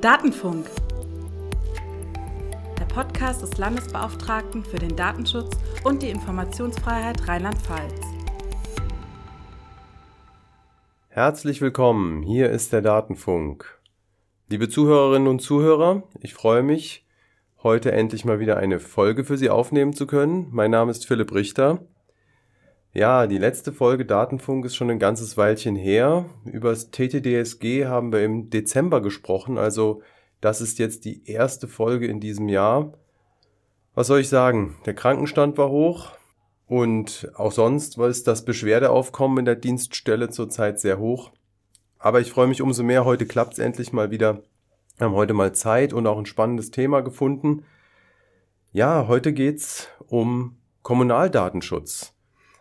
Datenfunk. Der Podcast des Landesbeauftragten für den Datenschutz und die Informationsfreiheit Rheinland-Pfalz. Herzlich willkommen, hier ist der Datenfunk. Liebe Zuhörerinnen und Zuhörer, ich freue mich, heute endlich mal wieder eine Folge für Sie aufnehmen zu können. Mein Name ist Philipp Richter ja, die letzte Folge Datenfunk ist schon ein ganzes Weilchen her. Über das TTDSG haben wir im Dezember gesprochen, also das ist jetzt die erste Folge in diesem Jahr. Was soll ich sagen? Der Krankenstand war hoch und auch sonst war es das Beschwerdeaufkommen in der Dienststelle zurzeit sehr hoch. Aber ich freue mich umso mehr, heute klappt es endlich mal wieder. Wir haben heute mal Zeit und auch ein spannendes Thema gefunden. Ja, heute geht's um Kommunaldatenschutz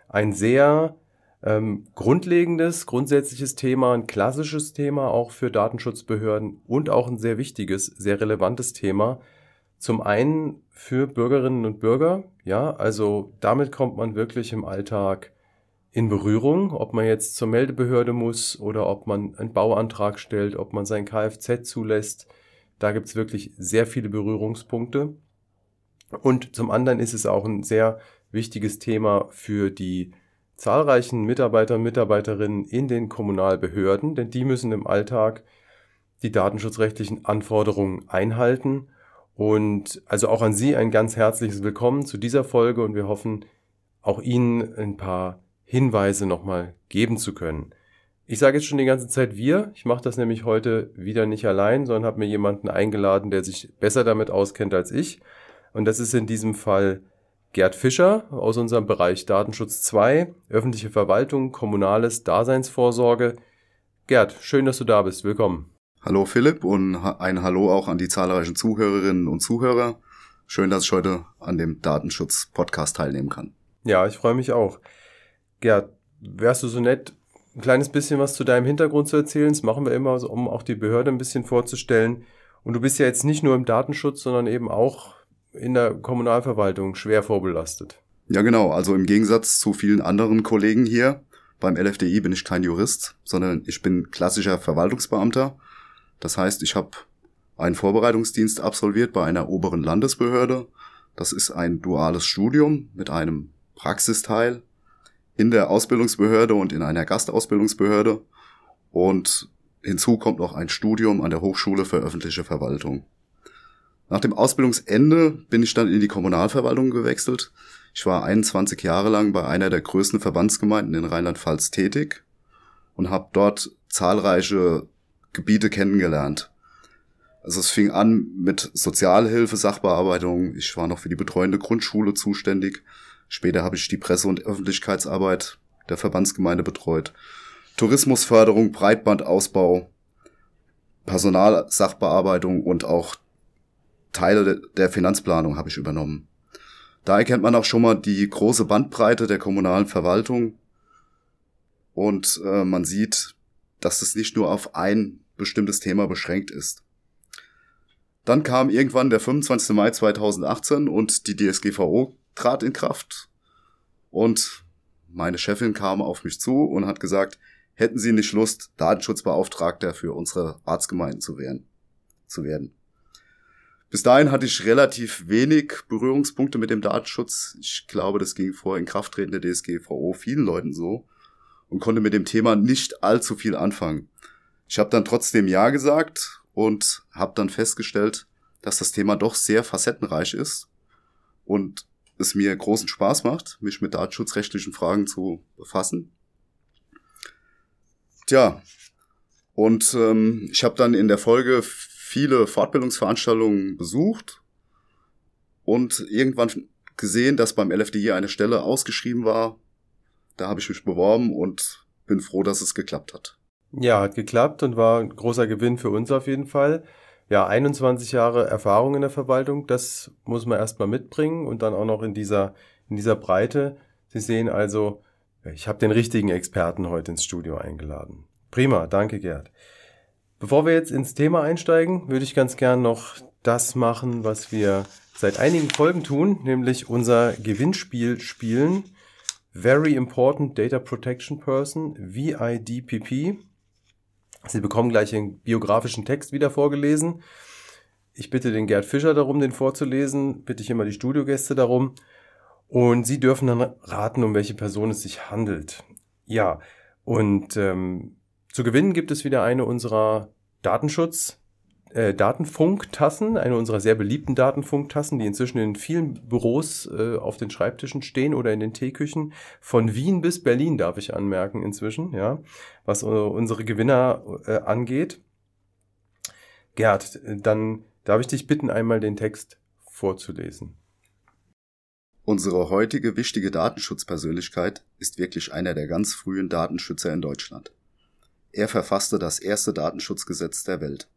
ein sehr ähm, grundlegendes, grundsätzliches Thema, ein klassisches Thema auch für Datenschutzbehörden und auch ein sehr wichtiges, sehr relevantes Thema. Zum einen für Bürgerinnen und Bürger, ja, also damit kommt man wirklich im Alltag in Berührung, ob man jetzt zur Meldebehörde muss oder ob man einen Bauantrag stellt, ob man sein Kfz zulässt. Da gibt's wirklich sehr viele Berührungspunkte. Und zum anderen ist es auch ein sehr wichtiges Thema für die zahlreichen Mitarbeiter und Mitarbeiterinnen in den Kommunalbehörden, denn die müssen im Alltag die datenschutzrechtlichen Anforderungen einhalten. Und also auch an Sie ein ganz herzliches Willkommen zu dieser Folge und wir hoffen, auch Ihnen ein paar Hinweise nochmal geben zu können. Ich sage jetzt schon die ganze Zeit wir. Ich mache das nämlich heute wieder nicht allein, sondern habe mir jemanden eingeladen, der sich besser damit auskennt als ich. Und das ist in diesem Fall Gerd Fischer aus unserem Bereich Datenschutz 2, öffentliche Verwaltung, kommunales Daseinsvorsorge. Gerd, schön, dass du da bist. Willkommen. Hallo Philipp und ein Hallo auch an die zahlreichen Zuhörerinnen und Zuhörer. Schön, dass ich heute an dem Datenschutz-Podcast teilnehmen kann. Ja, ich freue mich auch. Gerd, wärst du so nett, ein kleines bisschen was zu deinem Hintergrund zu erzählen? Das machen wir immer, um auch die Behörde ein bisschen vorzustellen. Und du bist ja jetzt nicht nur im Datenschutz, sondern eben auch in der Kommunalverwaltung schwer vorbelastet. Ja, genau. Also im Gegensatz zu vielen anderen Kollegen hier beim LFDI bin ich kein Jurist, sondern ich bin klassischer Verwaltungsbeamter. Das heißt, ich habe einen Vorbereitungsdienst absolviert bei einer oberen Landesbehörde. Das ist ein duales Studium mit einem Praxisteil in der Ausbildungsbehörde und in einer Gastausbildungsbehörde. Und hinzu kommt noch ein Studium an der Hochschule für öffentliche Verwaltung. Nach dem Ausbildungsende bin ich dann in die Kommunalverwaltung gewechselt. Ich war 21 Jahre lang bei einer der größten Verbandsgemeinden in Rheinland-Pfalz tätig und habe dort zahlreiche Gebiete kennengelernt. Also es fing an mit Sozialhilfe, Sachbearbeitung. Ich war noch für die betreuende Grundschule zuständig. Später habe ich die Presse- und Öffentlichkeitsarbeit der Verbandsgemeinde betreut. Tourismusförderung, Breitbandausbau, Personalsachbearbeitung und auch Teile der Finanzplanung habe ich übernommen. Da erkennt man auch schon mal die große Bandbreite der kommunalen Verwaltung und äh, man sieht, dass es nicht nur auf ein bestimmtes Thema beschränkt ist. Dann kam irgendwann der 25. Mai 2018 und die DSGVO trat in Kraft und meine Chefin kam auf mich zu und hat gesagt, hätten Sie nicht Lust, Datenschutzbeauftragter für unsere Arztgemeinden zu werden? Zu werden. Bis dahin hatte ich relativ wenig Berührungspunkte mit dem Datenschutz. Ich glaube, das ging vor Inkrafttreten der DSGVO vielen Leuten so und konnte mit dem Thema nicht allzu viel anfangen. Ich habe dann trotzdem Ja gesagt und habe dann festgestellt, dass das Thema doch sehr facettenreich ist und es mir großen Spaß macht, mich mit datenschutzrechtlichen Fragen zu befassen. Tja, und ähm, ich habe dann in der Folge viele Fortbildungsveranstaltungen besucht und irgendwann gesehen, dass beim LFDI eine Stelle ausgeschrieben war. Da habe ich mich beworben und bin froh, dass es geklappt hat. Ja, hat geklappt und war ein großer Gewinn für uns auf jeden Fall. Ja, 21 Jahre Erfahrung in der Verwaltung, das muss man erstmal mitbringen und dann auch noch in dieser, in dieser Breite. Sie sehen also, ich habe den richtigen Experten heute ins Studio eingeladen. Prima, danke Gerd. Bevor wir jetzt ins Thema einsteigen, würde ich ganz gern noch das machen, was wir seit einigen Folgen tun, nämlich unser Gewinnspiel spielen. Very Important Data Protection Person, VIDPP. Sie bekommen gleich den biografischen Text wieder vorgelesen. Ich bitte den Gerd Fischer darum, den vorzulesen, bitte ich immer die Studiogäste darum. Und Sie dürfen dann raten, um welche Person es sich handelt. Ja, und ähm, zu gewinnen gibt es wieder eine unserer Datenschutz- äh, Datenfunktassen, eine unserer sehr beliebten Datenfunktassen, die inzwischen in vielen Büros äh, auf den Schreibtischen stehen oder in den Teeküchen. Von Wien bis Berlin darf ich anmerken inzwischen, ja, was äh, unsere Gewinner äh, angeht. Gerd, dann darf ich dich bitten, einmal den Text vorzulesen. Unsere heutige wichtige Datenschutzpersönlichkeit ist wirklich einer der ganz frühen Datenschützer in Deutschland. Er verfasste das erste Datenschutzgesetz der Welt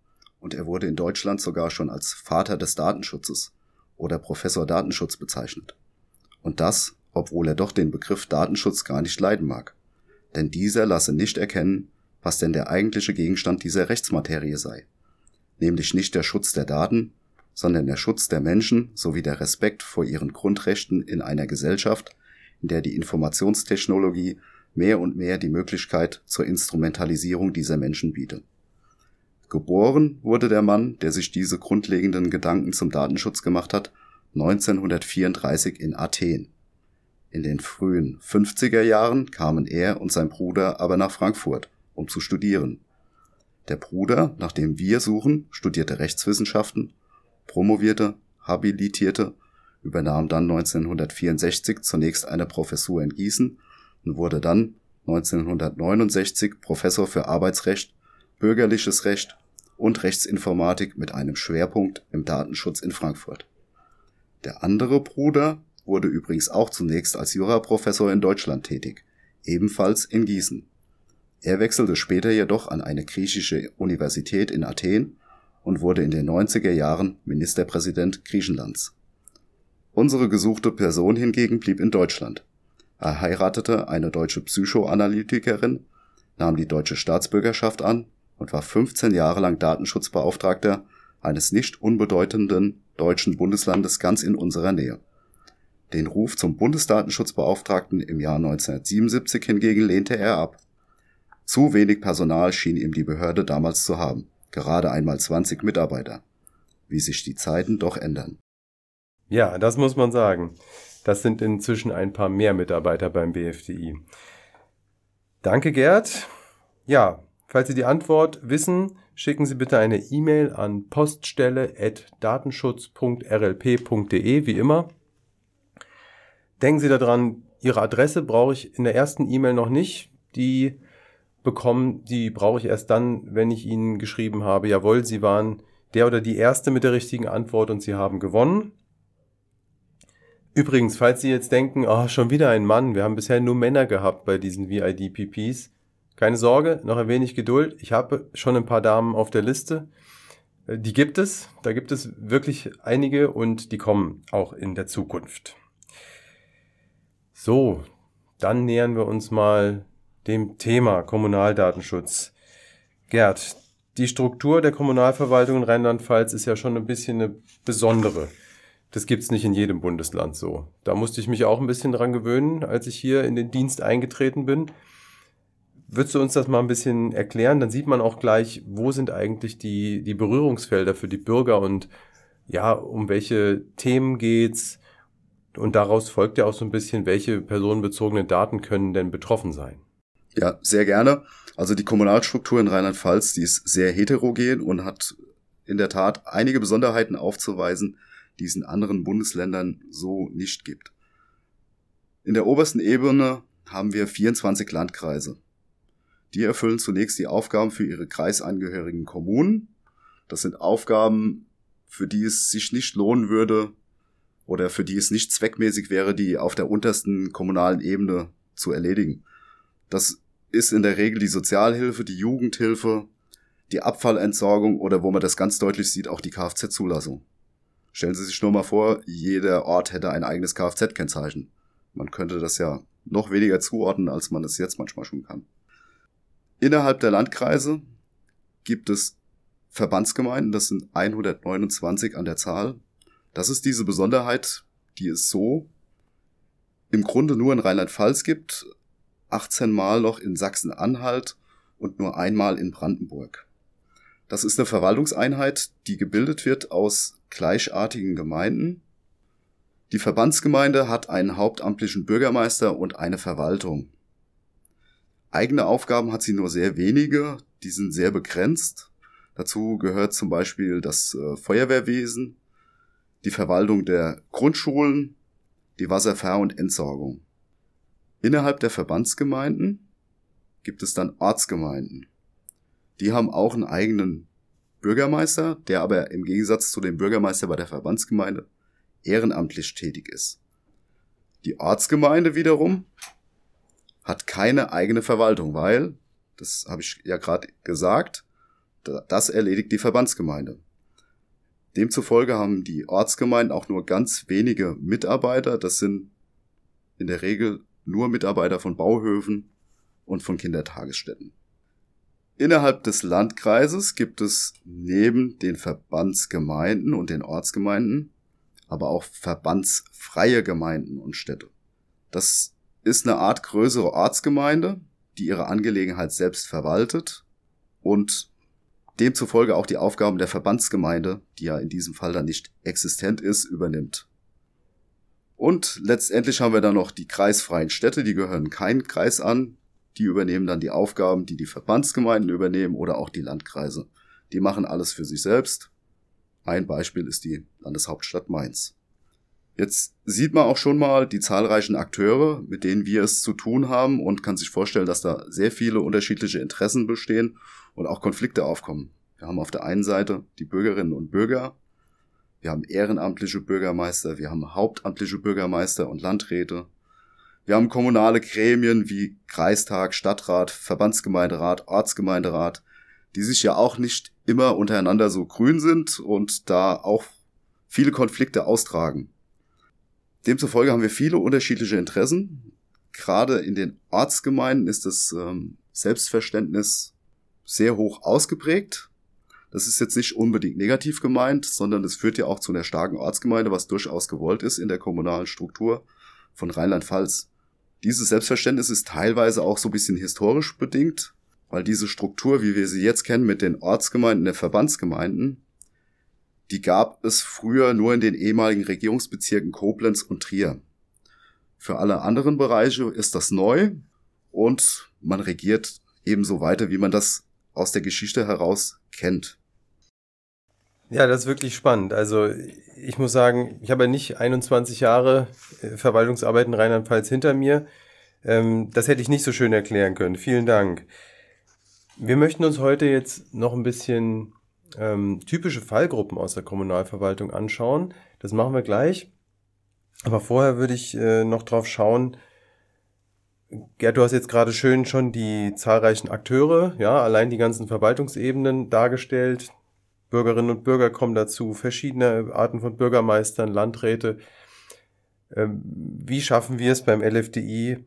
und er wurde in Deutschland sogar schon als Vater des Datenschutzes oder Professor Datenschutz bezeichnet. Und das, obwohl er doch den Begriff Datenschutz gar nicht leiden mag. Denn dieser lasse nicht erkennen, was denn der eigentliche Gegenstand dieser Rechtsmaterie sei. Nämlich nicht der Schutz der Daten, sondern der Schutz der Menschen sowie der Respekt vor ihren Grundrechten in einer Gesellschaft, in der die Informationstechnologie mehr und mehr die Möglichkeit zur Instrumentalisierung dieser Menschen bietet. Geboren wurde der Mann, der sich diese grundlegenden Gedanken zum Datenschutz gemacht hat, 1934 in Athen. In den frühen 50er Jahren kamen er und sein Bruder aber nach Frankfurt, um zu studieren. Der Bruder, nach dem wir suchen, studierte Rechtswissenschaften, promovierte, habilitierte, übernahm dann 1964 zunächst eine Professur in Gießen und wurde dann 1969 Professor für Arbeitsrecht, bürgerliches Recht und Rechtsinformatik mit einem Schwerpunkt im Datenschutz in Frankfurt. Der andere Bruder wurde übrigens auch zunächst als Juraprofessor in Deutschland tätig, ebenfalls in Gießen. Er wechselte später jedoch an eine griechische Universität in Athen und wurde in den 90er Jahren Ministerpräsident Griechenlands. Unsere gesuchte Person hingegen blieb in Deutschland. Er heiratete eine deutsche Psychoanalytikerin, nahm die deutsche Staatsbürgerschaft an und war 15 Jahre lang Datenschutzbeauftragter eines nicht unbedeutenden deutschen Bundeslandes ganz in unserer Nähe. Den Ruf zum Bundesdatenschutzbeauftragten im Jahr 1977 hingegen lehnte er ab. Zu wenig Personal schien ihm die Behörde damals zu haben, gerade einmal 20 Mitarbeiter. Wie sich die Zeiten doch ändern. Ja, das muss man sagen. Das sind inzwischen ein paar mehr Mitarbeiter beim BFDI. Danke, Gerd. Ja, Falls Sie die Antwort wissen, schicken Sie bitte eine E-Mail an poststelle.datenschutz.rlp.de, wie immer. Denken Sie daran, Ihre Adresse brauche ich in der ersten E-Mail noch nicht. Die bekommen, die brauche ich erst dann, wenn ich Ihnen geschrieben habe, jawohl, Sie waren der oder die Erste mit der richtigen Antwort und Sie haben gewonnen. Übrigens, falls Sie jetzt denken, oh, schon wieder ein Mann, wir haben bisher nur Männer gehabt bei diesen VIDPPs, keine Sorge, noch ein wenig Geduld. Ich habe schon ein paar Damen auf der Liste. Äh, die gibt es. Da gibt es wirklich einige und die kommen auch in der Zukunft. So, dann nähern wir uns mal dem Thema Kommunaldatenschutz. Gerd, die Struktur der Kommunalverwaltung in Rheinland-Pfalz ist ja schon ein bisschen eine besondere. Das gibt's nicht in jedem Bundesland so. Da musste ich mich auch ein bisschen dran gewöhnen, als ich hier in den Dienst eingetreten bin. Würdest du uns das mal ein bisschen erklären? Dann sieht man auch gleich, wo sind eigentlich die, die Berührungsfelder für die Bürger und ja, um welche Themen geht's? Und daraus folgt ja auch so ein bisschen, welche personenbezogenen Daten können denn betroffen sein? Ja, sehr gerne. Also die Kommunalstruktur in Rheinland-Pfalz, die ist sehr heterogen und hat in der Tat einige Besonderheiten aufzuweisen, die anderen Bundesländern so nicht gibt. In der obersten Ebene haben wir 24 Landkreise. Die erfüllen zunächst die Aufgaben für ihre kreisangehörigen Kommunen. Das sind Aufgaben, für die es sich nicht lohnen würde oder für die es nicht zweckmäßig wäre, die auf der untersten kommunalen Ebene zu erledigen. Das ist in der Regel die Sozialhilfe, die Jugendhilfe, die Abfallentsorgung oder wo man das ganz deutlich sieht, auch die Kfz-Zulassung. Stellen Sie sich nur mal vor, jeder Ort hätte ein eigenes Kfz-Kennzeichen. Man könnte das ja noch weniger zuordnen, als man es jetzt manchmal schon kann. Innerhalb der Landkreise gibt es Verbandsgemeinden, das sind 129 an der Zahl. Das ist diese Besonderheit, die es so im Grunde nur in Rheinland-Pfalz gibt, 18 Mal noch in Sachsen-Anhalt und nur einmal in Brandenburg. Das ist eine Verwaltungseinheit, die gebildet wird aus gleichartigen Gemeinden. Die Verbandsgemeinde hat einen hauptamtlichen Bürgermeister und eine Verwaltung. Eigene Aufgaben hat sie nur sehr wenige, die sind sehr begrenzt. Dazu gehört zum Beispiel das äh, Feuerwehrwesen, die Verwaltung der Grundschulen, die Wasserver- und Entsorgung. Innerhalb der Verbandsgemeinden gibt es dann Ortsgemeinden. Die haben auch einen eigenen Bürgermeister, der aber im Gegensatz zu dem Bürgermeister bei der Verbandsgemeinde ehrenamtlich tätig ist. Die Ortsgemeinde wiederum hat keine eigene Verwaltung, weil, das habe ich ja gerade gesagt, das erledigt die Verbandsgemeinde. Demzufolge haben die Ortsgemeinden auch nur ganz wenige Mitarbeiter. Das sind in der Regel nur Mitarbeiter von Bauhöfen und von Kindertagesstätten. Innerhalb des Landkreises gibt es neben den Verbandsgemeinden und den Ortsgemeinden aber auch verbandsfreie Gemeinden und Städte. Das ist eine Art größere Ortsgemeinde, die ihre Angelegenheit selbst verwaltet und demzufolge auch die Aufgaben der Verbandsgemeinde, die ja in diesem Fall dann nicht existent ist, übernimmt. Und letztendlich haben wir dann noch die kreisfreien Städte, die gehören keinen Kreis an, die übernehmen dann die Aufgaben, die die Verbandsgemeinden übernehmen oder auch die Landkreise. Die machen alles für sich selbst. Ein Beispiel ist die Landeshauptstadt Mainz. Jetzt sieht man auch schon mal die zahlreichen Akteure, mit denen wir es zu tun haben und kann sich vorstellen, dass da sehr viele unterschiedliche Interessen bestehen und auch Konflikte aufkommen. Wir haben auf der einen Seite die Bürgerinnen und Bürger, wir haben ehrenamtliche Bürgermeister, wir haben hauptamtliche Bürgermeister und Landräte, wir haben kommunale Gremien wie Kreistag, Stadtrat, Verbandsgemeinderat, Ortsgemeinderat, die sich ja auch nicht immer untereinander so grün sind und da auch viele Konflikte austragen. Demzufolge haben wir viele unterschiedliche Interessen. Gerade in den Ortsgemeinden ist das ähm, Selbstverständnis sehr hoch ausgeprägt. Das ist jetzt nicht unbedingt negativ gemeint, sondern es führt ja auch zu einer starken Ortsgemeinde, was durchaus gewollt ist in der kommunalen Struktur von Rheinland-Pfalz. Dieses Selbstverständnis ist teilweise auch so ein bisschen historisch bedingt, weil diese Struktur, wie wir sie jetzt kennen mit den Ortsgemeinden der Verbandsgemeinden, die gab es früher nur in den ehemaligen Regierungsbezirken Koblenz und Trier. Für alle anderen Bereiche ist das neu und man regiert ebenso weiter, wie man das aus der Geschichte heraus kennt. Ja, das ist wirklich spannend. Also ich muss sagen, ich habe ja nicht 21 Jahre äh, Verwaltungsarbeit in Rheinland-Pfalz hinter mir. Ähm, das hätte ich nicht so schön erklären können. Vielen Dank. Wir möchten uns heute jetzt noch ein bisschen ähm, typische Fallgruppen aus der Kommunalverwaltung anschauen. Das machen wir gleich. Aber vorher würde ich äh, noch drauf schauen. Gerd, du hast jetzt gerade schön schon die zahlreichen Akteure, ja, allein die ganzen Verwaltungsebenen dargestellt. Bürgerinnen und Bürger kommen dazu, verschiedene Arten von Bürgermeistern, Landräte. Ähm, wie schaffen wir es beim LFDI,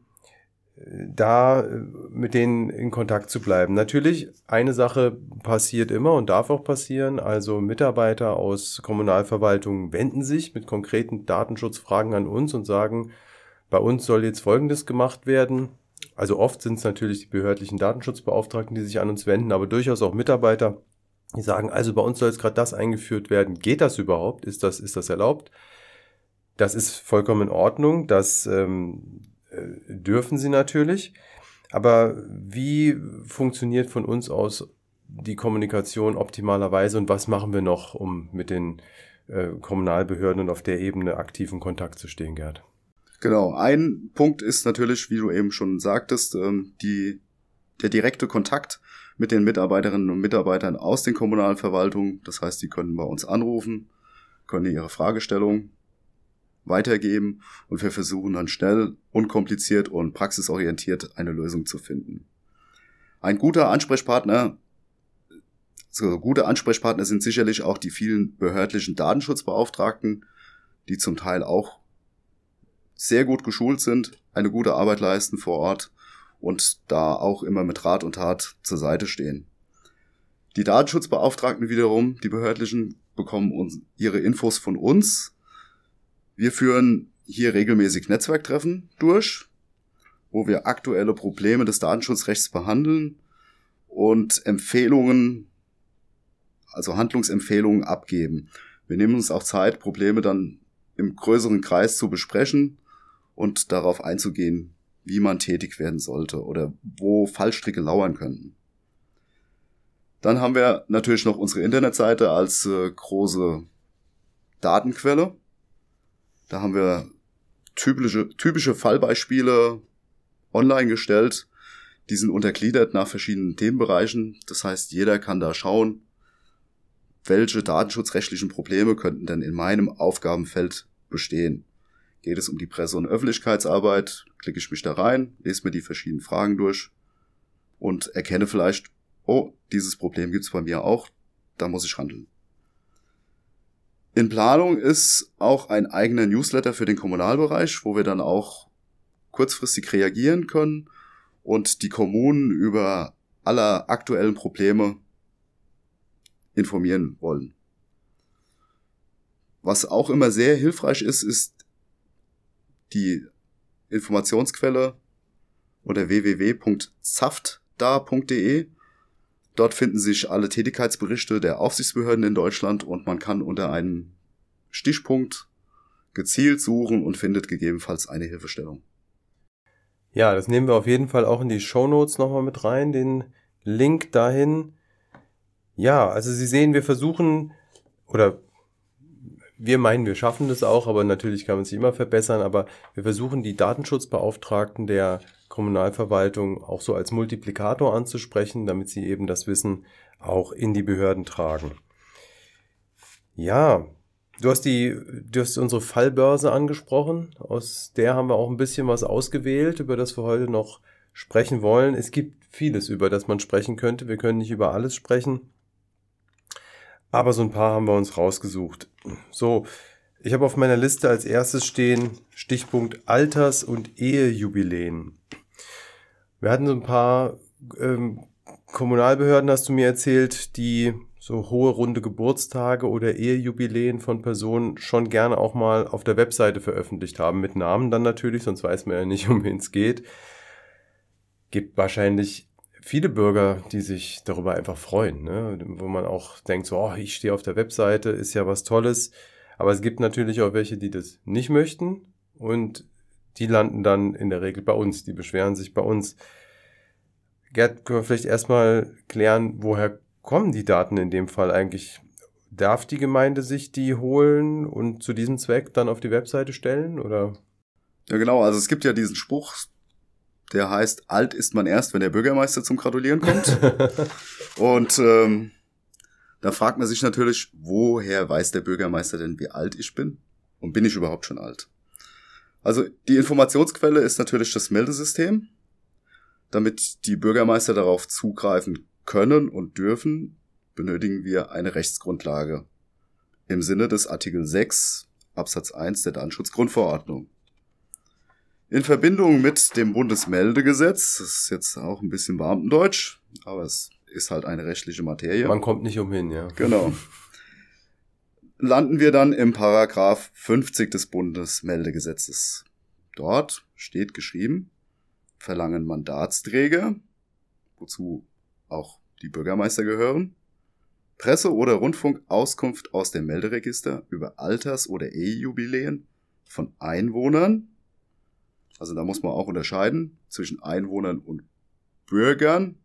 da äh, mit denen in Kontakt zu bleiben. Natürlich, eine Sache passiert immer und darf auch passieren. Also Mitarbeiter aus Kommunalverwaltungen wenden sich mit konkreten Datenschutzfragen an uns und sagen, bei uns soll jetzt Folgendes gemacht werden. Also oft sind es natürlich die behördlichen Datenschutzbeauftragten, die sich an uns wenden, aber durchaus auch Mitarbeiter, die sagen, also bei uns soll jetzt gerade das eingeführt werden. Geht das überhaupt? Ist das, ist das erlaubt? Das ist vollkommen in Ordnung. Das ähm, äh, dürfen sie natürlich. Aber wie funktioniert von uns aus die Kommunikation optimalerweise und was machen wir noch, um mit den äh, Kommunalbehörden und auf der Ebene aktiv in Kontakt zu stehen, Gerd? Genau, ein Punkt ist natürlich, wie du eben schon sagtest, ähm, die, der direkte Kontakt mit den Mitarbeiterinnen und Mitarbeitern aus den Kommunalverwaltungen. Das heißt, die können bei uns anrufen, können ihre Fragestellung weitergeben und wir versuchen dann schnell, unkompliziert und praxisorientiert eine Lösung zu finden. Ein guter Ansprechpartner, so gute Ansprechpartner sind sicherlich auch die vielen behördlichen Datenschutzbeauftragten, die zum Teil auch sehr gut geschult sind, eine gute Arbeit leisten vor Ort und da auch immer mit Rat und Tat zur Seite stehen. Die Datenschutzbeauftragten wiederum, die behördlichen, bekommen uns ihre Infos von uns wir führen hier regelmäßig Netzwerktreffen durch, wo wir aktuelle Probleme des Datenschutzrechts behandeln und Empfehlungen, also Handlungsempfehlungen abgeben. Wir nehmen uns auch Zeit, Probleme dann im größeren Kreis zu besprechen und darauf einzugehen, wie man tätig werden sollte oder wo Fallstricke lauern könnten. Dann haben wir natürlich noch unsere Internetseite als äh, große Datenquelle. Da haben wir typische, typische Fallbeispiele online gestellt. Die sind untergliedert nach verschiedenen Themenbereichen. Das heißt, jeder kann da schauen, welche datenschutzrechtlichen Probleme könnten denn in meinem Aufgabenfeld bestehen. Geht es um die Presse- und Öffentlichkeitsarbeit, klicke ich mich da rein, lese mir die verschiedenen Fragen durch und erkenne vielleicht, oh, dieses Problem gibt es bei mir auch, da muss ich handeln. In Planung ist auch ein eigener Newsletter für den Kommunalbereich, wo wir dann auch kurzfristig reagieren können und die Kommunen über alle aktuellen Probleme informieren wollen. Was auch immer sehr hilfreich ist, ist die Informationsquelle unter www.zaftda.de. Dort finden sich alle Tätigkeitsberichte der Aufsichtsbehörden in Deutschland und man kann unter einem Stichpunkt gezielt suchen und findet gegebenenfalls eine Hilfestellung. Ja, das nehmen wir auf jeden Fall auch in die Show Notes nochmal mit rein, den Link dahin. Ja, also Sie sehen, wir versuchen, oder wir meinen, wir schaffen das auch, aber natürlich kann man sich immer verbessern, aber wir versuchen die Datenschutzbeauftragten der Kommunalverwaltung auch so als Multiplikator anzusprechen, damit sie eben das Wissen auch in die Behörden tragen. Ja, du hast die, du hast unsere Fallbörse angesprochen. Aus der haben wir auch ein bisschen was ausgewählt, über das wir heute noch sprechen wollen. Es gibt vieles, über das man sprechen könnte. Wir können nicht über alles sprechen. Aber so ein paar haben wir uns rausgesucht. So, ich habe auf meiner Liste als erstes stehen Stichpunkt Alters- und Ehejubiläen. Wir hatten so ein paar ähm, Kommunalbehörden, hast du mir erzählt, die so hohe runde Geburtstage oder Ehejubiläen von Personen schon gerne auch mal auf der Webseite veröffentlicht haben, mit Namen dann natürlich, sonst weiß man ja nicht, um wen es geht. Gibt wahrscheinlich viele Bürger, die sich darüber einfach freuen, ne? wo man auch denkt, so, oh, ich stehe auf der Webseite, ist ja was Tolles. Aber es gibt natürlich auch welche, die das nicht möchten und die landen dann in der Regel bei uns, die beschweren sich bei uns. Gerd, können wir vielleicht erstmal klären, woher kommen die Daten in dem Fall eigentlich? Darf die Gemeinde sich die holen und zu diesem Zweck dann auf die Webseite stellen oder? Ja, genau. Also es gibt ja diesen Spruch, der heißt, alt ist man erst, wenn der Bürgermeister zum Gratulieren kommt. und ähm, da fragt man sich natürlich, woher weiß der Bürgermeister denn, wie alt ich bin? Und bin ich überhaupt schon alt? Also die Informationsquelle ist natürlich das Meldesystem. Damit die Bürgermeister darauf zugreifen können und dürfen, benötigen wir eine Rechtsgrundlage im Sinne des Artikel 6 Absatz 1 der Datenschutzgrundverordnung. In Verbindung mit dem Bundesmeldegesetz, das ist jetzt auch ein bisschen Beamtendeutsch, aber es ist halt eine rechtliche Materie. Man kommt nicht umhin, ja. Genau. Landen wir dann im Paragraph 50 des Bundesmeldegesetzes. Dort steht geschrieben, verlangen Mandatsträger, wozu auch die Bürgermeister gehören, Presse- oder Rundfunkauskunft aus dem Melderegister über Alters- oder Ehejubiläen von Einwohnern, also da muss man auch unterscheiden zwischen Einwohnern und Bürgern.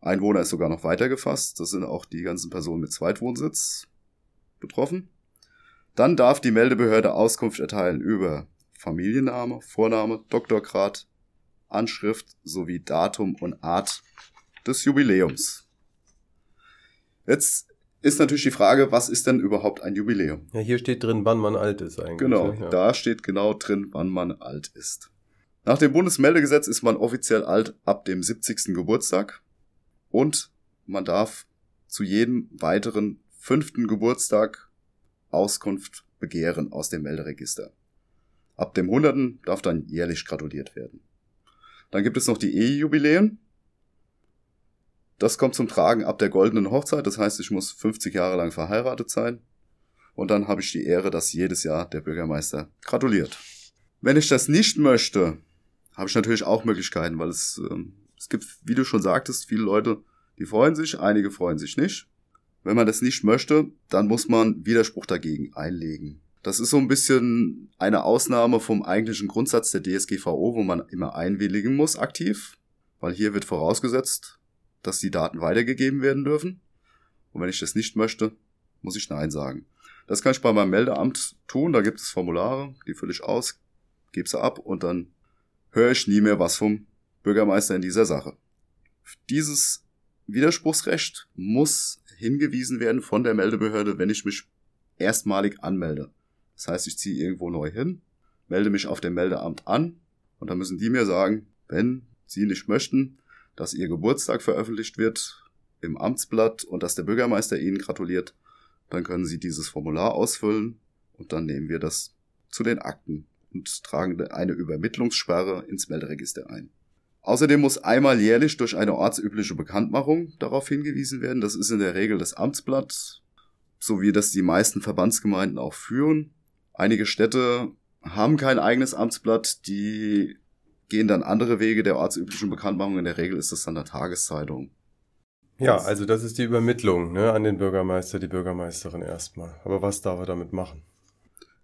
Einwohner ist sogar noch weiter gefasst. Das sind auch die ganzen Personen mit Zweitwohnsitz betroffen. Dann darf die Meldebehörde Auskunft erteilen über Familienname, Vorname, Doktorgrad, Anschrift sowie Datum und Art des Jubiläums. Jetzt ist natürlich die Frage, was ist denn überhaupt ein Jubiläum? Ja, hier steht drin, wann man alt ist eigentlich. Genau, ja. da steht genau drin, wann man alt ist. Nach dem Bundesmeldegesetz ist man offiziell alt ab dem 70. Geburtstag und man darf zu jedem weiteren fünften Geburtstag Auskunft begehren aus dem Melderegister. Ab dem 100. darf dann jährlich gratuliert werden. Dann gibt es noch die Ehejubiläen. Das kommt zum Tragen ab der goldenen Hochzeit. Das heißt, ich muss 50 Jahre lang verheiratet sein. Und dann habe ich die Ehre, dass jedes Jahr der Bürgermeister gratuliert. Wenn ich das nicht möchte, habe ich natürlich auch Möglichkeiten, weil es äh, Es gibt, wie du schon sagtest, viele Leute, die freuen sich, einige freuen sich nicht. Wenn man das nicht möchte, dann muss man Widerspruch dagegen einlegen. Das ist so ein bisschen eine Ausnahme vom eigentlichen Grundsatz der DSGVO, wo man immer einwilligen muss aktiv, weil hier wird vorausgesetzt, dass die Daten weitergegeben werden dürfen. Und wenn ich das nicht möchte, muss ich Nein sagen. Das kann ich bei meinem Meldeamt tun. Da gibt es Formulare, die fülle ich aus, gebe sie ab und dann höre ich nie mehr was vom Bürgermeister in dieser Sache. Dieses Widerspruchsrecht muss hingewiesen werden von der Meldebehörde, wenn ich mich erstmalig anmelde. Das heißt, ich ziehe irgendwo neu hin, melde mich auf dem Meldeamt an und dann müssen die mir sagen, wenn sie nicht möchten, dass ihr Geburtstag veröffentlicht wird im Amtsblatt und dass der Bürgermeister ihnen gratuliert, dann können sie dieses Formular ausfüllen und dann nehmen wir das zu den Akten und tragen eine Übermittlungssperre ins Melderegister ein. Außerdem muss einmal jährlich durch eine ortsübliche Bekanntmachung darauf hingewiesen werden. Das ist in der Regel das Amtsblatt, so wie das die meisten Verbandsgemeinden auch führen. Einige Städte haben kein eigenes Amtsblatt, die gehen dann andere Wege der ortsüblichen Bekanntmachung. In der Regel ist das dann der Tageszeitung. Ja, also das ist die Übermittlung ne, an den Bürgermeister, die Bürgermeisterin erstmal. Aber was darf er damit machen?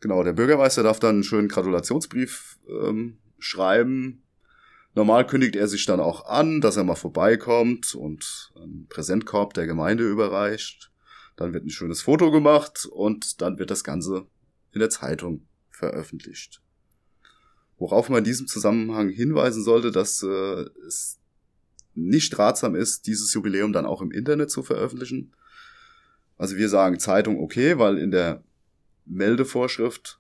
Genau, der Bürgermeister darf dann einen schönen Gratulationsbrief ähm, schreiben, Normal kündigt er sich dann auch an, dass er mal vorbeikommt und einen Präsentkorb der Gemeinde überreicht. Dann wird ein schönes Foto gemacht und dann wird das Ganze in der Zeitung veröffentlicht. Worauf man in diesem Zusammenhang hinweisen sollte, dass äh, es nicht ratsam ist, dieses Jubiläum dann auch im Internet zu veröffentlichen. Also wir sagen Zeitung okay, weil in der Meldevorschrift,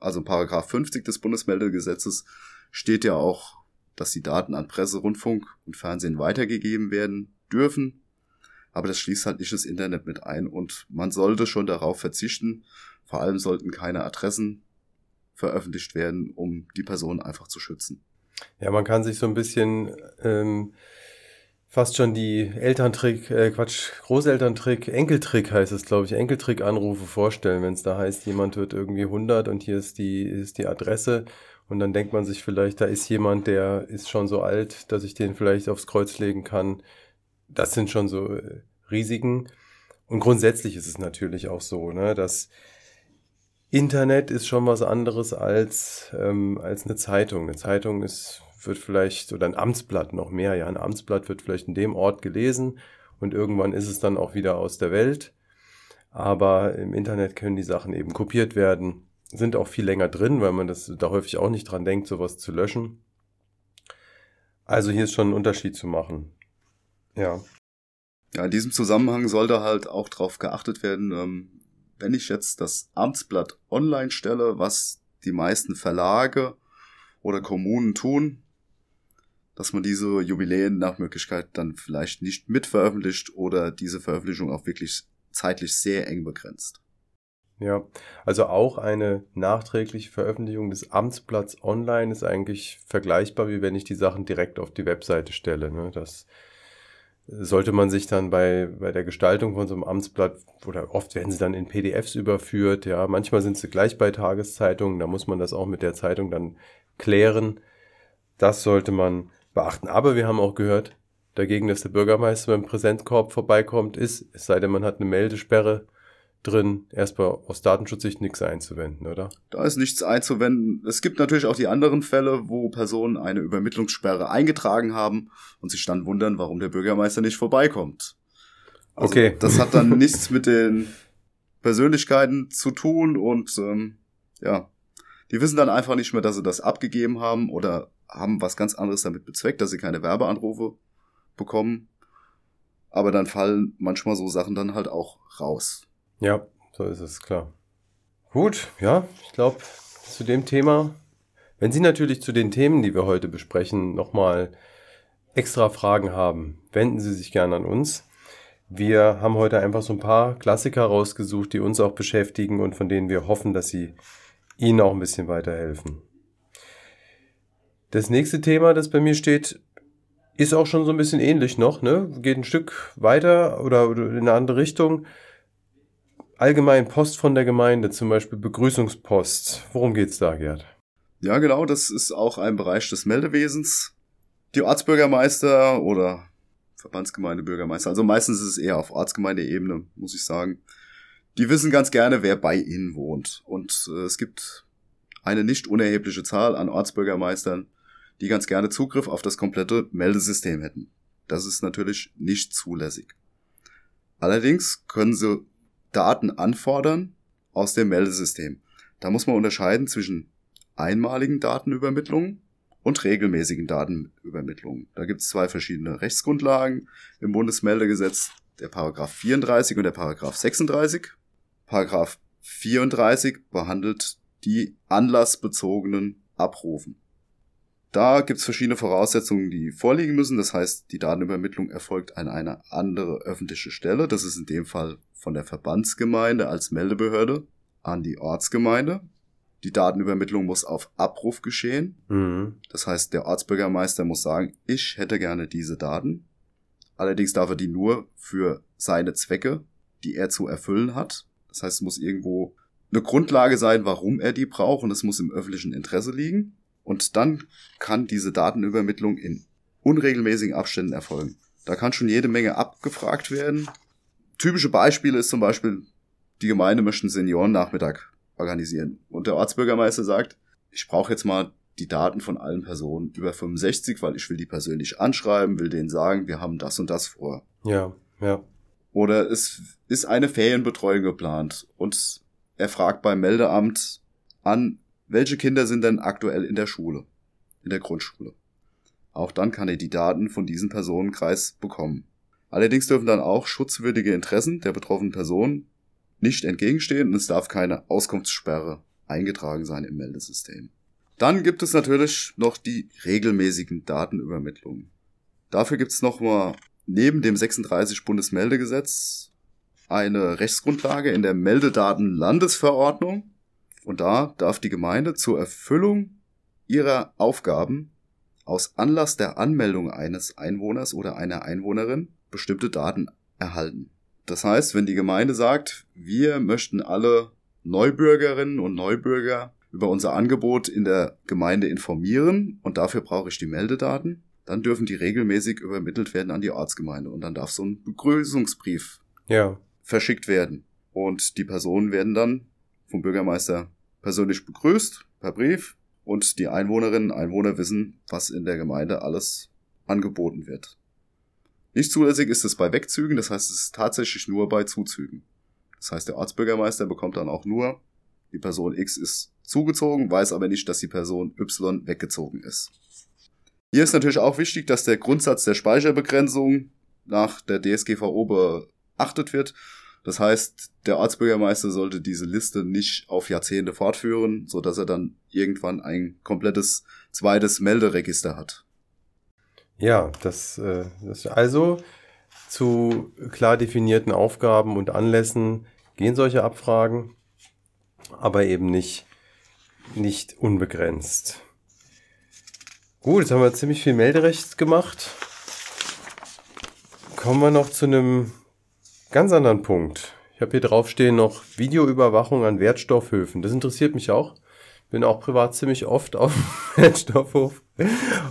also Paragraph 50 des Bundesmeldegesetzes, steht ja auch, dass die Daten an Presse, Rundfunk und Fernsehen weitergegeben werden dürfen. Aber das schließt halt nicht das Internet mit ein und man sollte schon darauf verzichten. Vor allem sollten keine Adressen veröffentlicht werden, um die Person einfach zu schützen. Ja, man kann sich so ein bisschen ähm, fast schon die Elterntrick, äh, Quatsch, Großelterntrick, Enkeltrick heißt es, glaube ich, Enkeltrick-Anrufe vorstellen, wenn es da heißt, jemand wird irgendwie 100 und hier ist die, ist die Adresse und dann denkt man sich vielleicht, da ist jemand, der ist schon so alt, dass ich den vielleicht aufs Kreuz legen kann. Das sind schon so äh, Risiken. Und grundsätzlich ist es natürlich auch so, ne, dass Internet ist schon was anderes als, ähm, als eine Zeitung. Eine Zeitung ist, wird vielleicht, oder ein Amtsblatt noch mehr, ja, ein Amtsblatt wird vielleicht in dem Ort gelesen und irgendwann ist es dann auch wieder aus der Welt. Aber im Internet können die Sachen eben kopiert werden sind auch viel länger drin, weil man das da häufig auch nicht dran denkt, sowas zu löschen. Also hier ist schon ein Unterschied zu machen. Ja. Ja, in diesem Zusammenhang sollte halt auch darauf geachtet werden, ähm, wenn ich jetzt das Amtsblatt online stelle, was die meisten Verlage oder Kommunen tun, dass man diese Jubiläen nach Möglichkeit dann vielleicht nicht mitveröffentlicht oder diese Veröffentlichung auch wirklich zeitlich sehr eng begrenzt. Ja, also auch eine nachträgliche Veröffentlichung des Amtsblatts online ist eigentlich vergleichbar, wie wenn ich die Sachen direkt auf die Webseite stelle. Ne? Das sollte man sich dann bei, bei der Gestaltung von so einem Amtsblatt, oder oft werden sie dann in PDFs überführt, ja, manchmal sind sie gleich bei Tageszeitungen, da muss man das auch mit der Zeitung dann klären. Das sollte man beachten. Aber wir haben auch gehört, dagegen, dass der Bürgermeister beim Präsentkorb vorbeikommt, ist, es sei denn, man hat eine Meldesperre, drin, erstmal aus Datenschutzsicht nichts einzuwenden, oder? Da ist nichts einzuwenden. Es gibt natürlich auch die anderen Fälle, wo Personen eine Übermittlungssperre eingetragen haben und sich dann wundern, warum der Bürgermeister nicht vorbeikommt. Also okay. Das hat dann nichts mit den Persönlichkeiten zu tun und ähm, ja, die wissen dann einfach nicht mehr, dass sie das abgegeben haben oder haben was ganz anderes damit bezweckt, dass sie keine Werbeanrufe bekommen. Aber dann fallen manchmal so Sachen dann halt auch raus. Ja, so ist es, klar. Gut, ja, ich glaube, zu dem Thema, wenn Sie natürlich zu den Themen, die wir heute besprechen, nochmal extra Fragen haben, wenden Sie sich gerne an uns. Wir haben heute einfach so ein paar Klassiker rausgesucht, die uns auch beschäftigen und von denen wir hoffen, dass sie Ihnen auch ein bisschen weiterhelfen. Das nächste Thema, das bei mir steht, ist auch schon so ein bisschen ähnlich noch, ne? Geht ein Stück weiter oder in eine andere Richtung allgemein Post von der Gemeinde, zum Beispiel Begrüßungspost. Worum geht's da, Gerd? Ja, genau, das ist auch ein Bereich des Meldewesens. Die Ortsbürgermeister oder Verbandsgemeindebürgermeister, also meistens ist es eher auf Ortsgemeindeebene, muss ich sagen. Die wissen ganz gerne, wer bei ihnen wohnt. Und äh, es gibt eine nicht unerhebliche Zahl an Ortsbürgermeistern, die ganz gerne Zugriff auf das komplette Meldesystem hätten. Das ist natürlich nicht zulässig. Allerdings können sie Daten anfordern aus dem Meldesystem. Da muss man unterscheiden zwischen einmaligen Datenübermittlungen und regelmäßigen Datenübermittlungen. Da gibt es zwei verschiedene Rechtsgrundlagen im Bundesmeldegesetz, der Paragraph 34 und der Paragraph 36. Paragraph 34 behandelt die anlassbezogenen Abrufen. Da gibt es verschiedene Voraussetzungen, die vorliegen müssen. Das heißt, die Datenübermittlung erfolgt an eine andere öffentliche Stelle. Das ist in dem Fall von der Verbandsgemeinde als Meldebehörde an die Ortsgemeinde. Die Datenübermittlung muss auf Abruf geschehen. Mhm. Das heißt, der Ortsbürgermeister muss sagen, ich hätte gerne diese Daten. Allerdings darf er die nur für seine Zwecke, die er zu erfüllen hat. Das heißt, es muss irgendwo eine Grundlage sein, warum er die braucht und es muss im öffentlichen Interesse liegen. Und dann kann diese Datenübermittlung in unregelmäßigen Abständen erfolgen. Da kann schon jede Menge abgefragt werden. Typische Beispiele ist zum Beispiel, die Gemeinde möchte einen Seniorennachmittag organisieren. Und der Ortsbürgermeister sagt, ich brauche jetzt mal die Daten von allen Personen über 65, weil ich will die persönlich anschreiben, will denen sagen, wir haben das und das vor. Ja, ja. Oder es ist eine Ferienbetreuung geplant und er fragt beim Meldeamt an, welche Kinder sind denn aktuell in der Schule, in der Grundschule. Auch dann kann er die Daten von diesem Personenkreis bekommen. Allerdings dürfen dann auch schutzwürdige Interessen der betroffenen Person nicht entgegenstehen und es darf keine Auskunftssperre eingetragen sein im Meldesystem. Dann gibt es natürlich noch die regelmäßigen Datenübermittlungen. Dafür gibt es nochmal neben dem 36 Bundesmeldegesetz eine Rechtsgrundlage in der Meldedatenlandesverordnung. Und da darf die Gemeinde zur Erfüllung ihrer Aufgaben aus Anlass der Anmeldung eines Einwohners oder einer Einwohnerin bestimmte Daten erhalten. Das heißt, wenn die Gemeinde sagt, wir möchten alle Neubürgerinnen und Neubürger über unser Angebot in der Gemeinde informieren und dafür brauche ich die Meldedaten, dann dürfen die regelmäßig übermittelt werden an die Ortsgemeinde und dann darf so ein Begrüßungsbrief ja. verschickt werden. Und die Personen werden dann vom Bürgermeister persönlich begrüßt per Brief und die Einwohnerinnen und Einwohner wissen, was in der Gemeinde alles angeboten wird. Nicht zulässig ist es bei Wegzügen, das heißt, es ist tatsächlich nur bei Zuzügen. Das heißt, der Ortsbürgermeister bekommt dann auch nur, die Person X ist zugezogen, weiß aber nicht, dass die Person Y weggezogen ist. Hier ist natürlich auch wichtig, dass der Grundsatz der Speicherbegrenzung nach der DSGVO beachtet wird. Das heißt, der Ortsbürgermeister sollte diese Liste nicht auf Jahrzehnte fortführen, so dass er dann irgendwann ein komplettes zweites Melderegister hat. Ja, das, äh, das also zu klar definierten Aufgaben und Anlässen gehen solche Abfragen, aber eben nicht, nicht unbegrenzt. Gut, jetzt haben wir ziemlich viel Melderecht gemacht. Kommen wir noch zu einem ganz anderen Punkt. Ich habe hier draufstehen noch Videoüberwachung an Wertstoffhöfen. Das interessiert mich auch. Bin auch privat ziemlich oft auf Wertstoffhof.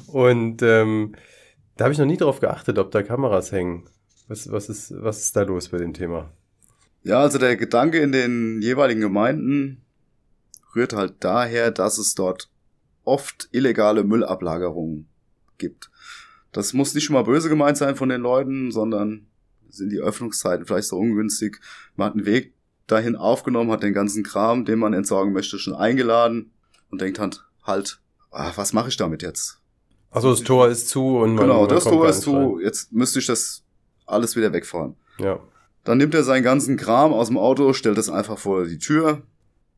Und ähm, da habe ich noch nie drauf geachtet, ob da Kameras hängen. Was, was, ist, was ist da los bei dem Thema? Ja, also der Gedanke in den jeweiligen Gemeinden rührt halt daher, dass es dort oft illegale Müllablagerungen gibt. Das muss nicht schon mal böse gemeint sein von den Leuten, sondern sind die Öffnungszeiten vielleicht so ungünstig. Man hat einen Weg dahin aufgenommen, hat den ganzen Kram, den man entsorgen möchte, schon eingeladen und denkt halt, halt, ach, was mache ich damit jetzt? Also das Tor ist zu und man, Genau, man das Tor ist zu, rein. jetzt müsste ich das alles wieder wegfahren. Ja. Dann nimmt er seinen ganzen Kram aus dem Auto, stellt es einfach vor die Tür.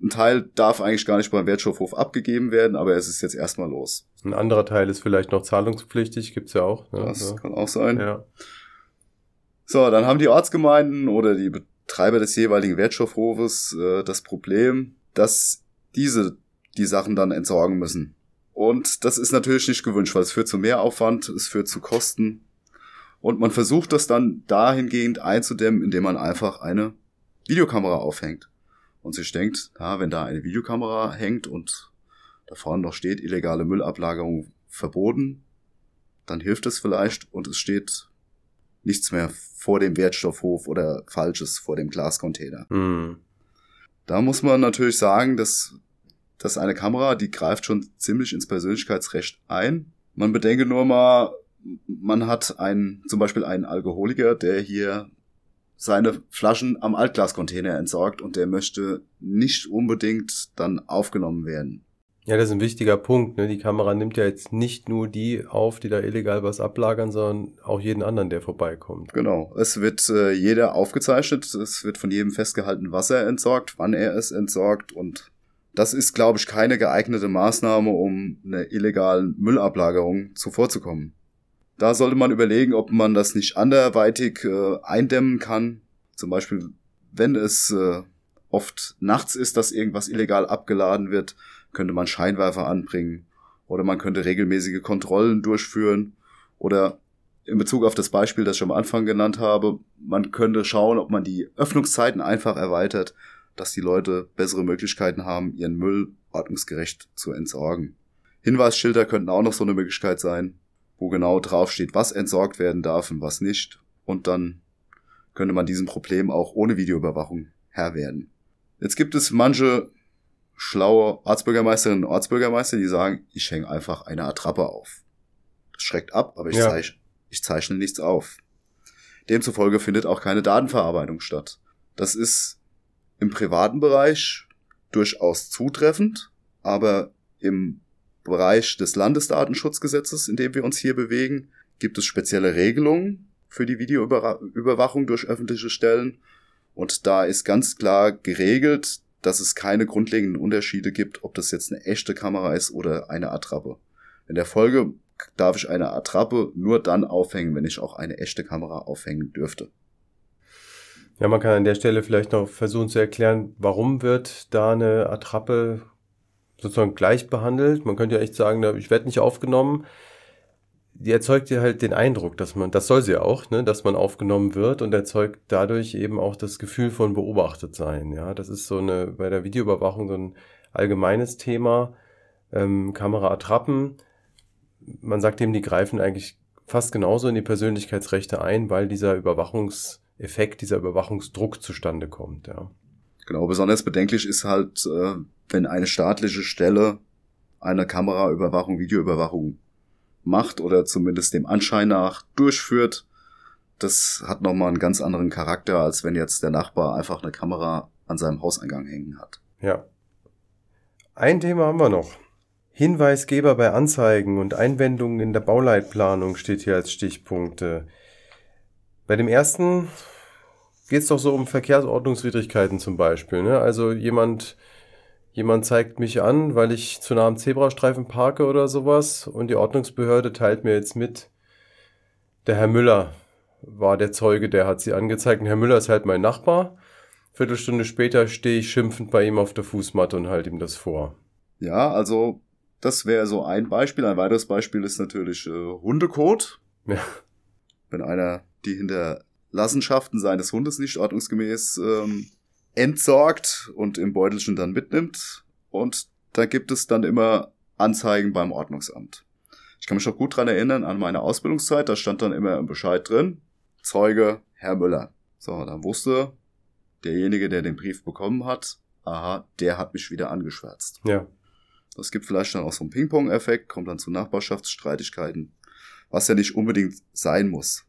Ein Teil darf eigentlich gar nicht beim Wertstoffhof abgegeben werden, aber es ist jetzt erstmal los. Ein anderer Teil ist vielleicht noch zahlungspflichtig, gibt's ja auch. Ne? Das ja. kann auch sein. Ja. So, dann haben die Ortsgemeinden oder die Betreiber des jeweiligen Wertstoffhofes äh, das Problem, dass diese die Sachen dann entsorgen müssen. Und das ist natürlich nicht gewünscht, weil es führt zu Mehraufwand, es führt zu Kosten und man versucht das dann dahingehend einzudämmen, indem man einfach eine Videokamera aufhängt. Und sich denkt, ja, wenn da eine Videokamera hängt und da vorne noch steht, illegale Müllablagerung verboten, dann hilft es vielleicht und es steht nichts mehr vor dem Wertstoffhof oder Falsches vor dem Glascontainer. Mhm. Da muss man natürlich sagen, dass, dass eine Kamera, die greift schon ziemlich ins Persönlichkeitsrecht ein. Man bedenke nur mal, man hat einen, zum Beispiel einen Alkoholiker, der hier seine Flaschen am Altglascontainer entsorgt und der möchte nicht unbedingt dann aufgenommen werden. Ja, das ist ein wichtiger Punkt. Ne? Die Kamera nimmt ja jetzt nicht nur die auf, die da illegal was ablagern, sondern auch jeden anderen, der vorbeikommt. Genau. Es wird äh, jeder aufgezeichnet. Es wird von jedem festgehalten, was er entsorgt, wann er es entsorgt. Und das ist, glaube ich, keine geeignete Maßnahme, um einer illegalen Müllablagerung zuvorzukommen. Da sollte man überlegen, ob man das nicht anderweitig äh, eindämmen kann. Zum Beispiel, wenn es äh, oft nachts ist, dass irgendwas illegal abgeladen wird, könnte man Scheinwerfer anbringen oder man könnte regelmäßige Kontrollen durchführen oder in Bezug auf das Beispiel, das ich am Anfang genannt habe, man könnte schauen, ob man die Öffnungszeiten einfach erweitert, dass die Leute bessere Möglichkeiten haben, ihren Müll ordnungsgerecht zu entsorgen. Hinweisschilder könnten auch noch so eine Möglichkeit sein, wo genau draufsteht, was entsorgt werden darf und was nicht. Und dann könnte man diesem Problem auch ohne Videoüberwachung Herr werden. Jetzt gibt es manche schlaue Ortsbürgermeisterinnen und Ortsbürgermeister, die sagen, ich hänge einfach eine Attrappe auf. Das schreckt ab, aber ich, ja. zeichne, ich zeichne nichts auf. Demzufolge findet auch keine Datenverarbeitung statt. Das ist im privaten Bereich durchaus zutreffend, aber im Bereich des Landesdatenschutzgesetzes, in dem wir uns hier bewegen, gibt es spezielle Regelungen für die Videoüberwachung durch öffentliche Stellen. Und da ist ganz klar geregelt, dass es keine grundlegenden Unterschiede gibt, ob das jetzt eine echte Kamera ist oder eine Attrappe. In der Folge darf ich eine Attrappe nur dann aufhängen, wenn ich auch eine echte Kamera aufhängen dürfte. Ja, man kann an der Stelle vielleicht noch versuchen zu erklären, warum wird da eine Attrappe sozusagen gleich behandelt. Man könnte ja echt sagen, ich werde nicht aufgenommen, die erzeugt ja halt den Eindruck, dass man, das soll sie auch, ne, dass man aufgenommen wird und erzeugt dadurch eben auch das Gefühl von beobachtet sein. Ja, das ist so eine bei der Videoüberwachung so ein allgemeines Thema. Ähm, Kameraattrappen, man sagt eben, die greifen eigentlich fast genauso in die Persönlichkeitsrechte ein, weil dieser Überwachungseffekt, dieser Überwachungsdruck zustande kommt. Ja. Genau, besonders bedenklich ist halt, äh, wenn eine staatliche Stelle eine Kameraüberwachung, Videoüberwachung macht oder zumindest dem Anschein nach durchführt, das hat nochmal einen ganz anderen Charakter, als wenn jetzt der Nachbar einfach eine Kamera an seinem Hauseingang hängen hat. Ja. Ein Thema haben wir noch. Hinweisgeber bei Anzeigen und Einwendungen in der Bauleitplanung steht hier als Stichpunkte. Bei dem ersten geht es doch so um Verkehrsordnungswidrigkeiten zum Beispiel. Ne? Also jemand jemand zeigt mich an, weil ich zu nah am Zebrastreifen parke oder sowas und die Ordnungsbehörde teilt mir jetzt mit, der Herr Müller war der Zeuge, der hat sie angezeigt und Herr Müller ist halt mein Nachbar. Viertelstunde später stehe ich schimpfend bei ihm auf der Fußmatte und halte ihm das vor. Ja, also das wäre so ein Beispiel. Ein weiteres Beispiel ist natürlich äh, Hundekot. Ja. Wenn einer die Hinterlassenschaften seines Hundes nicht ordnungsgemäß ähm, entsorgt und im Beutelchen dann mitnimmt. Und da gibt es dann immer Anzeigen beim Ordnungsamt. Ich kann mich noch gut dran erinnern an meine Ausbildungszeit, da stand dann immer im Bescheid drin, Zeuge Herr Müller. So, dann wusste derjenige, der den Brief bekommen hat, aha, der hat mich wieder angeschwärzt. Ja. Das gibt vielleicht dann auch so einen Ping-Pong-Effekt, kommt dann zu Nachbarschaftsstreitigkeiten, was ja nicht unbedingt sein muss.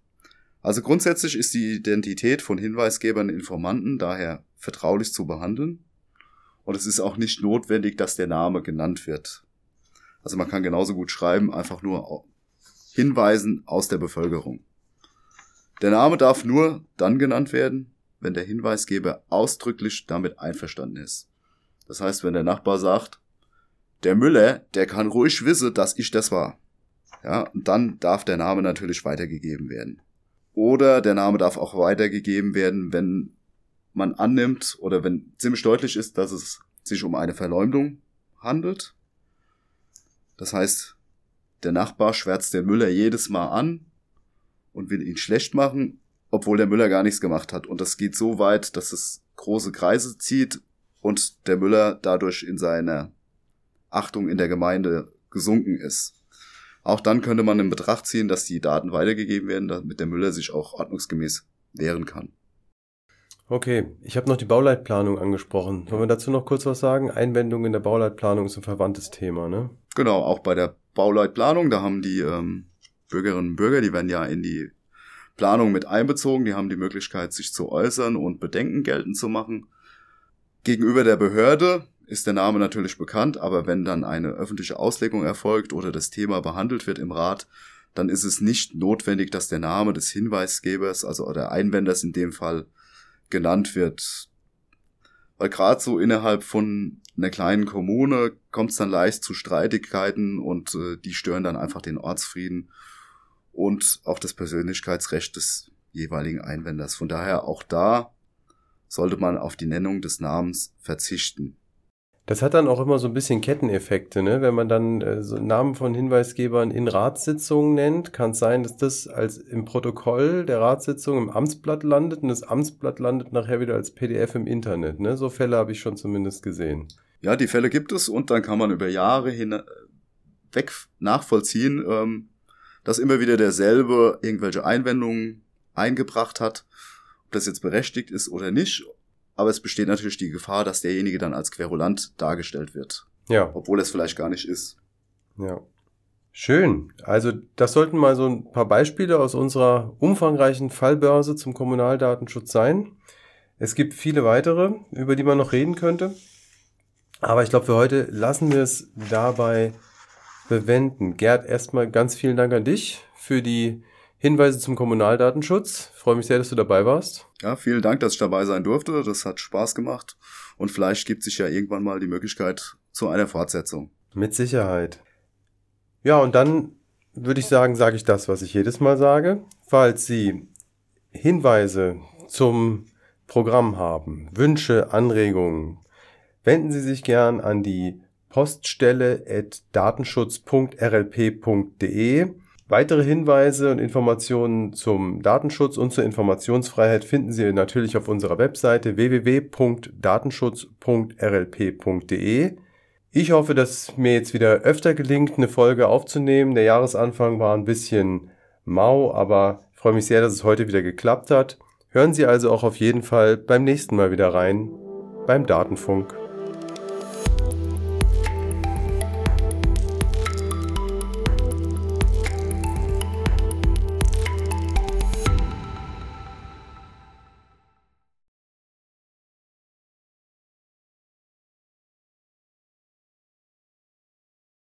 Also grundsätzlich ist die Identität von Hinweisgebern und Informanten daher vertraulich zu behandeln. Und es ist auch nicht notwendig, dass der Name genannt wird. Also man kann genauso gut schreiben, einfach nur Hinweisen aus der Bevölkerung. Der Name darf nur dann genannt werden, wenn der Hinweisgeber ausdrücklich damit einverstanden ist. Das heißt, wenn der Nachbar sagt, der Müller, der kann ruhig wissen, dass ich das war. Ja, und dann darf der Name natürlich weitergegeben werden. Oder der Name darf auch weitergegeben werden, wenn man annimmt oder wenn ziemlich deutlich ist, dass es sich um eine Verleumdung handelt. Das heißt, der Nachbar schwärzt den Müller jedes Mal an und will ihn schlecht machen, obwohl der Müller gar nichts gemacht hat. Und das geht so weit, dass es große Kreise zieht und der Müller dadurch in seiner Achtung in der Gemeinde gesunken ist. Auch dann könnte man in Betracht ziehen, dass die Daten weitergegeben werden, damit der Müller sich auch ordnungsgemäß wehren kann. Okay, ich habe noch die Bauleitplanung angesprochen. Wollen wir dazu noch kurz was sagen? Einwendung in der Bauleitplanung ist ein verwandtes Thema, ne? Genau, auch bei der Bauleitplanung, da haben die ähm, Bürgerinnen und Bürger, die werden ja in die Planung mit einbezogen, die haben die Möglichkeit, sich zu äußern und Bedenken geltend zu machen. Gegenüber der Behörde ist der Name natürlich bekannt, aber wenn dann eine öffentliche Auslegung erfolgt oder das Thema behandelt wird im Rat, dann ist es nicht notwendig, dass der Name des Hinweisgebers, also der Einwenders in dem Fall, genannt wird. Weil gerade so innerhalb von einer kleinen Kommune kommt es dann leicht zu Streitigkeiten und äh, die stören dann einfach den Ortsfrieden und auch das Persönlichkeitsrecht des jeweiligen Einwenders. Von daher auch da sollte man auf die Nennung des Namens verzichten. Das hat dann auch immer so ein bisschen Ketteneffekte, ne? Wenn man dann äh, so Namen von Hinweisgebern in Ratssitzungen nennt, kann es sein, dass das als im Protokoll der Ratssitzung im Amtsblatt landet und das Amtsblatt landet nachher wieder als PDF im Internet. Ne? So Fälle habe ich schon zumindest gesehen. Ja, die Fälle gibt es und dann kann man über Jahre hinweg äh, nachvollziehen, ähm, dass immer wieder derselbe irgendwelche Einwendungen eingebracht hat, ob das jetzt berechtigt ist oder nicht aber es besteht natürlich die Gefahr, dass derjenige dann als Querulant dargestellt wird. Ja. Obwohl es vielleicht gar nicht ist. Ja. Schön. Also das sollten mal so ein paar Beispiele aus unserer umfangreichen Fallbörse zum Kommunaldatenschutz sein. Es gibt viele weitere, über die man noch reden könnte. Aber ich glaube, für heute lassen wir es dabei bewenden. Gerd, erstmal ganz vielen Dank an dich für die Hinweise zum Kommunaldatenschutz. Freue mich sehr, dass du dabei warst. Ja, vielen Dank, dass ich dabei sein durfte. Das hat Spaß gemacht. Und vielleicht gibt sich ja irgendwann mal die Möglichkeit zu einer Fortsetzung. Mit Sicherheit. Ja, und dann würde ich sagen, sage ich das, was ich jedes Mal sage. Falls Sie Hinweise zum Programm haben, Wünsche, Anregungen, wenden Sie sich gern an die Poststelle at datenschutz.rlp.de Weitere Hinweise und Informationen zum Datenschutz und zur Informationsfreiheit finden Sie natürlich auf unserer Webseite www.datenschutz.rlp.de. Ich hoffe, dass mir jetzt wieder öfter gelingt, eine Folge aufzunehmen. Der Jahresanfang war ein bisschen mau, aber ich freue mich sehr, dass es heute wieder geklappt hat. Hören Sie also auch auf jeden Fall beim nächsten Mal wieder rein beim Datenfunk.